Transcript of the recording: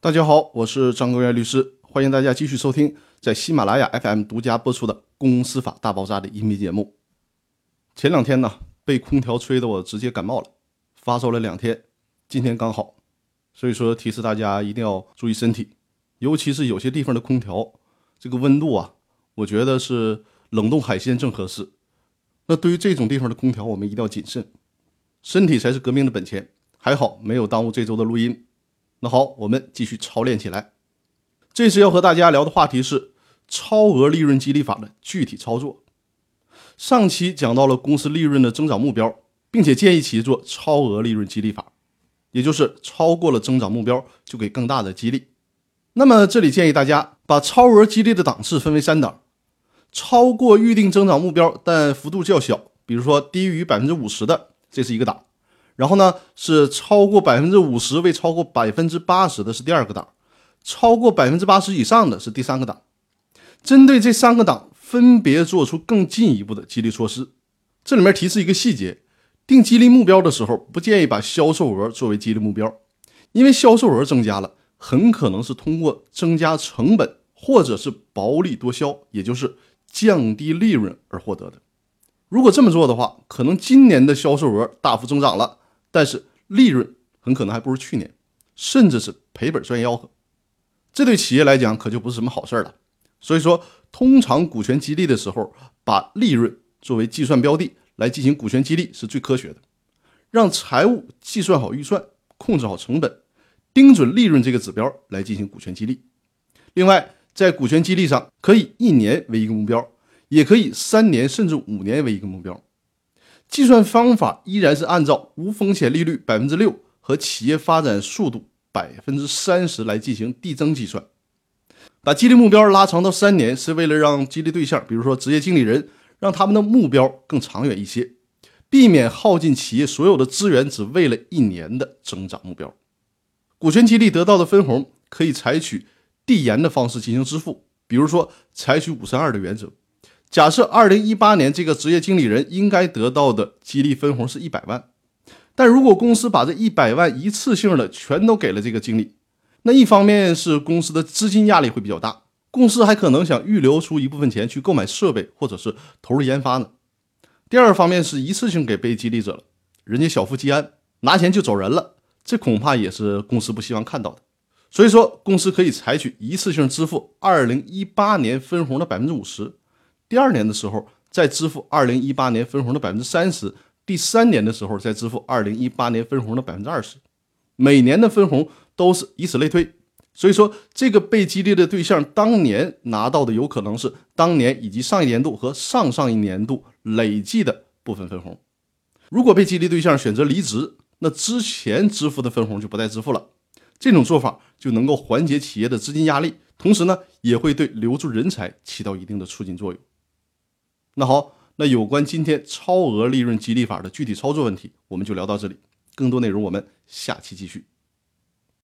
大家好，我是张国元律师，欢迎大家继续收听在喜马拉雅 FM 独家播出的《公司法大爆炸》的音频节目。前两天呢，被空调吹得我直接感冒了，发烧了两天，今天刚好，所以说提示大家一定要注意身体，尤其是有些地方的空调，这个温度啊，我觉得是冷冻海鲜正合适。那对于这种地方的空调，我们一定要谨慎，身体才是革命的本钱。还好没有耽误这周的录音。那好，我们继续操练起来。这次要和大家聊的话题是超额利润激励法的具体操作。上期讲到了公司利润的增长目标，并且建议企业做超额利润激励法，也就是超过了增长目标就给更大的激励。那么这里建议大家把超额激励的档次分为三档：超过预定增长目标但幅度较小，比如说低于百分之五十的，这是一个档。然后呢，是超过百分之五十未超过百分之八十的是第二个档，超过百分之八十以上的是第三个档。针对这三个档，分别做出更进一步的激励措施。这里面提示一个细节：定激励目标的时候，不建议把销售额作为激励目标，因为销售额增加了，很可能是通过增加成本或者是薄利多销，也就是降低利润而获得的。如果这么做的话，可能今年的销售额大幅增长了。但是利润很可能还不如去年，甚至是赔本赚吆喝，这对企业来讲可就不是什么好事了。所以说，通常股权激励的时候，把利润作为计算标的来进行股权激励是最科学的。让财务计算好预算，控制好成本，盯准利润这个指标来进行股权激励。另外，在股权激励上，可以一年为一个目标，也可以三年甚至五年为一个目标。计算方法依然是按照无风险利率百分之六和企业发展速度百分之三十来进行递增计算。把激励目标拉长到三年，是为了让激励对象，比如说职业经理人，让他们的目标更长远一些，避免耗尽企业所有的资源只为了一年的增长目标。股权激励得到的分红可以采取递延的方式进行支付，比如说采取五三二的原则。假设二零一八年这个职业经理人应该得到的激励分红是一百万，但如果公司把这一百万一次性的全都给了这个经理，那一方面是公司的资金压力会比较大，公司还可能想预留出一部分钱去购买设备或者是投入研发呢。第二方面是一次性给被激励者了，人家小富即安，拿钱就走人了，这恐怕也是公司不希望看到的。所以说，公司可以采取一次性支付二零一八年分红的百分之五十。第二年的时候再支付二零一八年分红的百分之三十，第三年的时候再支付二零一八年分红的百分之二十，每年的分红都是以此类推。所以说，这个被激励的对象当年拿到的有可能是当年以及上一年度和上上一年度累计的部分分红。如果被激励对象选择离职，那之前支付的分红就不再支付了。这种做法就能够缓解企业的资金压力，同时呢，也会对留住人才起到一定的促进作用。那好，那有关今天超额利润激励法的具体操作问题，我们就聊到这里。更多内容我们下期继续。